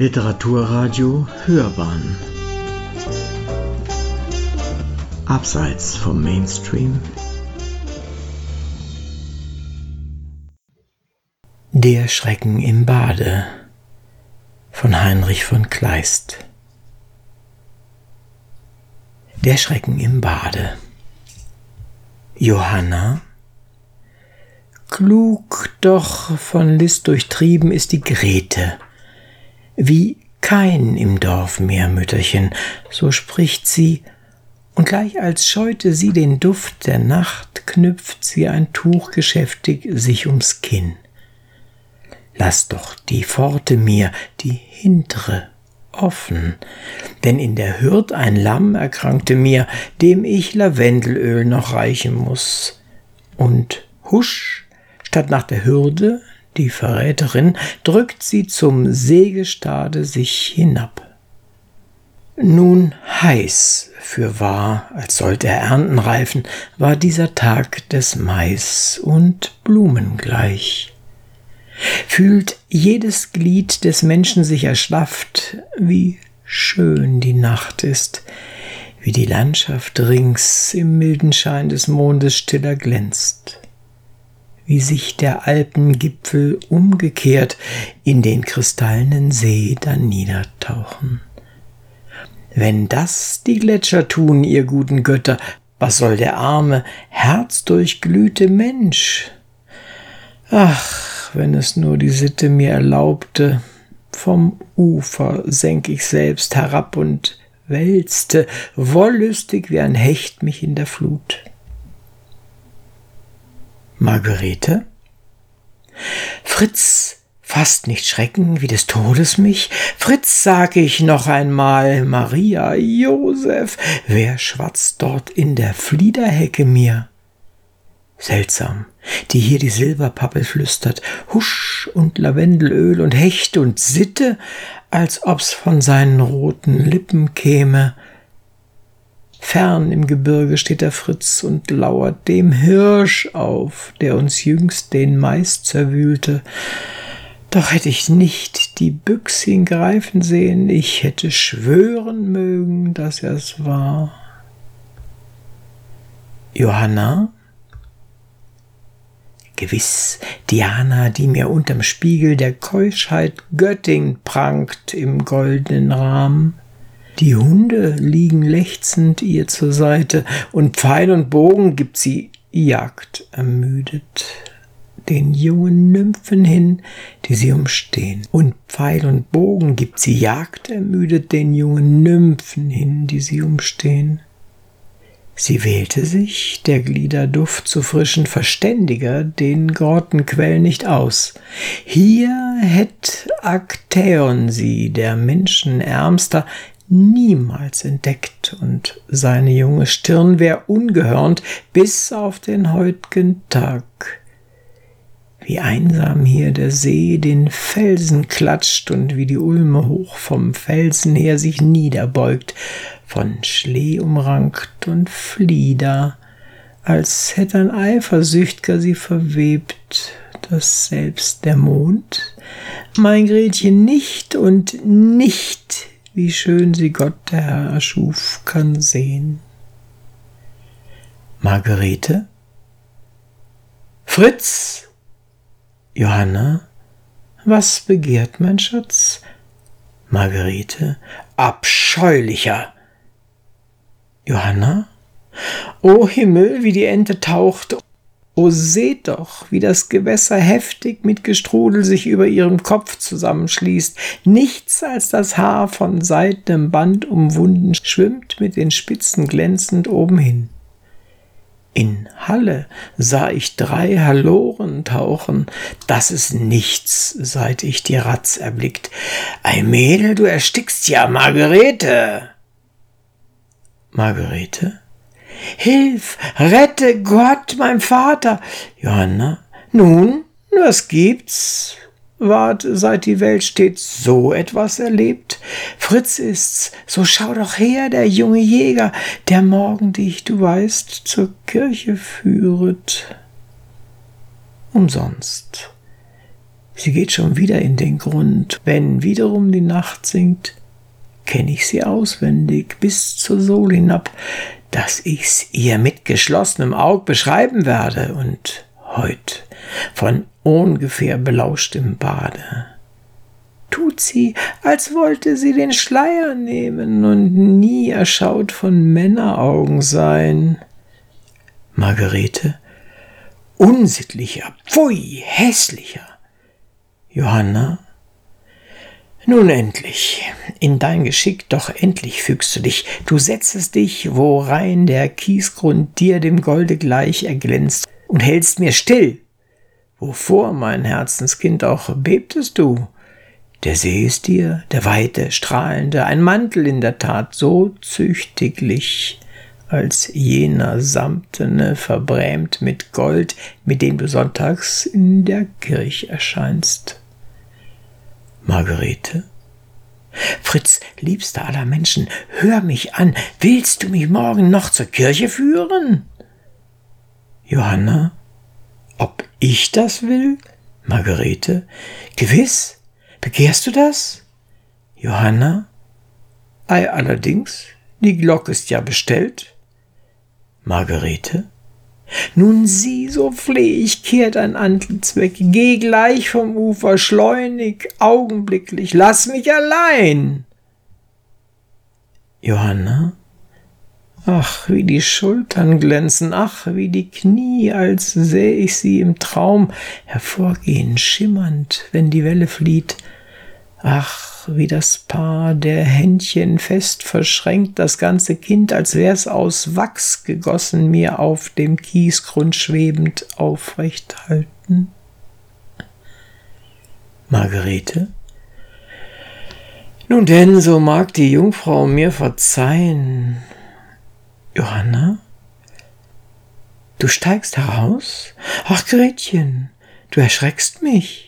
Literaturradio Hörbahn. Abseits vom Mainstream. Der Schrecken im Bade von Heinrich von Kleist. Der Schrecken im Bade. Johanna. Klug doch von List durchtrieben ist die Grete, wie kein im Dorf mehr, Mütterchen, so spricht sie, und gleich als scheute sie den Duft der Nacht, knüpft sie ein Tuch geschäftig sich ums Kinn. Lass doch die Pforte mir, die hintere, offen, denn in der Hürd ein Lamm erkrankte mir, dem ich Lavendelöl noch reichen muss. Und husch, statt nach der Hürde die Verräterin, drückt sie zum Sägestade sich hinab. Nun heiß, fürwahr, als sollte er Ernten reifen, war dieser Tag des Mais und Blumen gleich. Fühlt jedes Glied des Menschen sich erschlafft, wie schön die Nacht ist, wie die Landschaft rings im milden Schein des Mondes stiller glänzt wie sich der Alpengipfel umgekehrt in den kristallenen See dann niedertauchen. Wenn das die Gletscher tun, ihr guten Götter, was soll der arme, herzdurchglühte Mensch? Ach, wenn es nur die Sitte mir erlaubte, vom Ufer senk ich selbst herab und wälzte, wollüstig wie ein Hecht mich in der Flut. Margarete? Fritz, fast nicht schrecken wie des Todes mich. Fritz, sag ich noch einmal, Maria, Josef, wer schwatzt dort in der Fliederhecke mir? Seltsam, die hier die Silberpappel flüstert, Husch und Lavendelöl und Hecht und Sitte, als ob's von seinen roten Lippen käme. Fern im Gebirge steht der Fritz und lauert dem Hirsch auf, der uns jüngst den Mais zerwühlte. Doch hätte ich nicht die Büchsin greifen sehen, ich hätte schwören mögen, dass er's war. Johanna? Gewiss, Diana, die mir unterm Spiegel der Keuschheit Göttin prangt im goldenen Rahmen. Die Hunde liegen lechzend ihr zur Seite, und Pfeil und Bogen gibt sie Jagd ermüdet den jungen Nymphen hin, die sie umstehen. Und Pfeil und Bogen gibt sie Jagd ermüdet den jungen Nymphen hin, die sie umstehen. Sie wählte sich, der Glieder Duft zu frischen Verständiger, den Grottenquell nicht aus. Hier hätt Aktäon sie, der Menschen Ärmster, niemals entdeckt, und seine junge Stirn wär ungehörnt bis auf den heut'gen Tag. Wie einsam hier der See den Felsen klatscht und wie die Ulme hoch vom Felsen her sich niederbeugt, von Schlee umrankt und Flieder, als hätt ein Eifersüchtger sie verwebt, dass selbst der Mond mein Gretchen nicht und nicht wie schön sie Gott der Herr erschuf, kann sehen. Margarete? Fritz! Johanna? Was begehrt mein Schatz? Margarete? Abscheulicher! Johanna? O Himmel, wie die Ente taucht O seht doch, wie das Gewässer heftig mit Gestrudel sich über ihrem Kopf zusammenschließt. Nichts als das Haar von seidenem Band umwunden schwimmt mit den Spitzen glänzend oben hin. In Halle sah ich drei Haloren tauchen. Das ist nichts, seit ich die Ratz erblickt. Ei Mädel, du erstickst ja, Margarete. Margarete? Hilf, rette Gott, mein Vater. Johanna, nun, was gibt's? Wart, seit die Welt steht, so etwas erlebt? Fritz ist's, so schau doch her, der junge Jäger, der morgen dich, du weißt, zur Kirche führet. Umsonst. Sie geht schon wieder in den Grund. Wenn wiederum die Nacht sinkt, kenne ich sie auswendig bis zur Sohle hinab, dass ich's ihr mit geschlossenem Aug beschreiben werde und heut von ungefähr belauschtem Bade. Tut sie, als wollte sie den Schleier nehmen und nie erschaut von Männeraugen sein. Margarete, unsittlicher, pfui, hässlicher. Johanna, nun endlich, in dein Geschick doch endlich fügst du dich, du setzest dich, worein der Kiesgrund dir dem Golde gleich erglänzt, und hältst mir still. Wovor, mein Herzenskind, auch bebtest du? Der See ist dir, der weite, strahlende, ein Mantel in der Tat so züchtiglich, als jener samtene, verbrämt mit Gold, mit dem du sonntags in der Kirche erscheinst. Margarete? Fritz, liebster aller Menschen, hör mich an, willst du mich morgen noch zur Kirche führen? Johanna? Ob ich das will? Margarete? Gewiss? Begehrst du das? Johanna? Ei, allerdings, die Glocke ist ja bestellt. Margarete? Nun sieh, so fleh ich, kehrt ein Antlitz weg, geh gleich vom Ufer, schleunig, augenblicklich, lass mich allein. Johanna? Ach, wie die Schultern glänzen, ach, wie die Knie, als säh ich sie im Traum hervorgehen, schimmernd, wenn die Welle flieht. Ach, wie das Paar der Händchen fest verschränkt, das ganze Kind, als wär's aus Wachs gegossen, mir auf dem Kiesgrund schwebend aufrecht halten. Margarete? Nun denn, so mag die Jungfrau mir verzeihen. Johanna? Du steigst heraus? Ach, Gretchen, du erschreckst mich.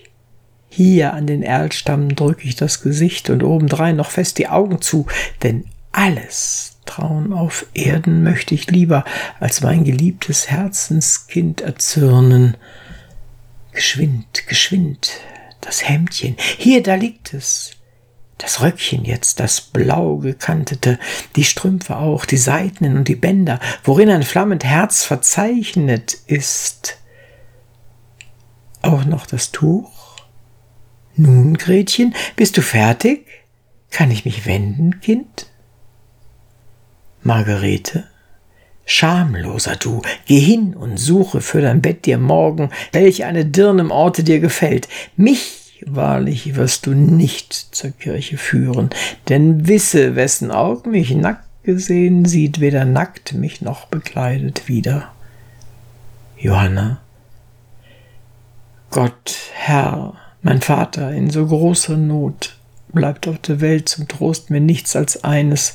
Hier an den Erlstamm drücke ich das Gesicht und obendrein noch fest die Augen zu, denn alles Trauen auf Erden möchte ich lieber als mein geliebtes Herzenskind erzürnen. Geschwind, geschwind, das Hemdchen, hier, da liegt es. Das Röckchen jetzt, das blau gekantete, die Strümpfe auch, die Seitenen und die Bänder, worin ein flammend Herz verzeichnet ist. Auch noch das Tuch, nun, Gretchen, bist du fertig? Kann ich mich wenden, Kind? Margarete, Schamloser du, geh hin und suche für dein Bett dir morgen, welch eine Dirn im Orte dir gefällt. Mich wahrlich wirst du nicht zur Kirche führen, denn wisse, wessen Aug mich nackt gesehen, sieht weder nackt mich noch bekleidet wieder. Johanna, Gott, Herr, mein Vater in so großer Not bleibt auf der Welt zum Trost mir nichts als eines,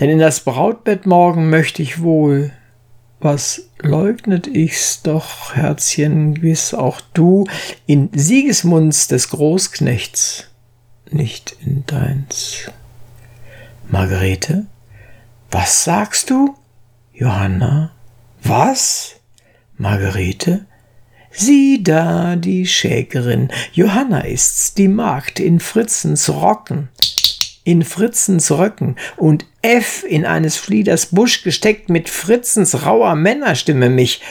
denn in das Brautbett morgen möchte ich wohl. Was leugnet ich's doch, Herzchen, gewiss auch du, in Siegesmunds des Großknechts, nicht in deins. Margarete, was sagst du? Johanna, was? Margarete, Sieh da die Schäkerin, Johanna ist's, die Magd in Fritzens Rocken, in Fritzens Röcken und F in eines Flieders Busch gesteckt mit Fritzens rauer Männerstimme mich.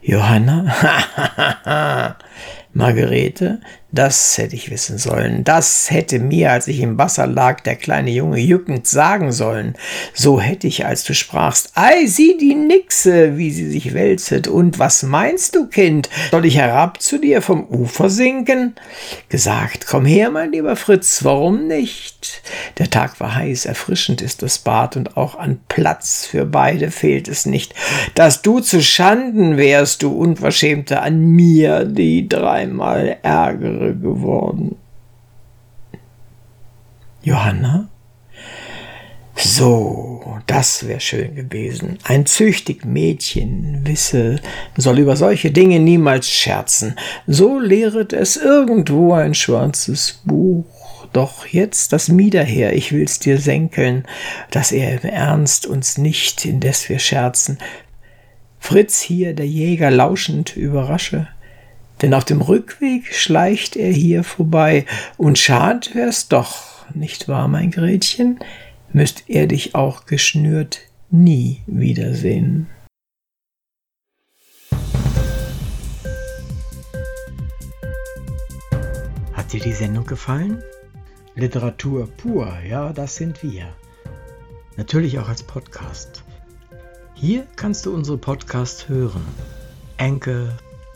Johanna, Margarete, das hätte ich wissen sollen. Das hätte mir, als ich im Wasser lag, der kleine Junge jückend sagen sollen. So hätte ich, als du sprachst, ei, sieh die Nixe, wie sie sich wälzet. Und was meinst du, Kind? Soll ich herab zu dir vom Ufer sinken? Gesagt, komm her, mein lieber Fritz, warum nicht? Der Tag war heiß, erfrischend ist das Bad und auch an Platz für beide fehlt es nicht. Dass du zu Schanden wärst, du Unverschämte, an mir, die dreimal ärgere Jahre geworden. Johanna? So, das wäre schön gewesen. Ein züchtig Mädchen, wisse, soll über solche Dinge niemals scherzen. So lehret es irgendwo ein schwarzes Buch. Doch jetzt das Mieder her, ich will's dir senkeln, dass er im Ernst uns nicht, indes wir scherzen. Fritz hier, der Jäger, lauschend überrasche, Denn auf dem Rückweg schleicht er hier vorbei, und schad wär's doch, nicht wahr, mein Gretchen, müsst er dich auch geschnürt nie wiedersehen. Hat dir die Sendung gefallen? Literatur pur, ja, das sind wir. Natürlich auch als Podcast. Hier kannst du unsere Podcasts hören. Anchor,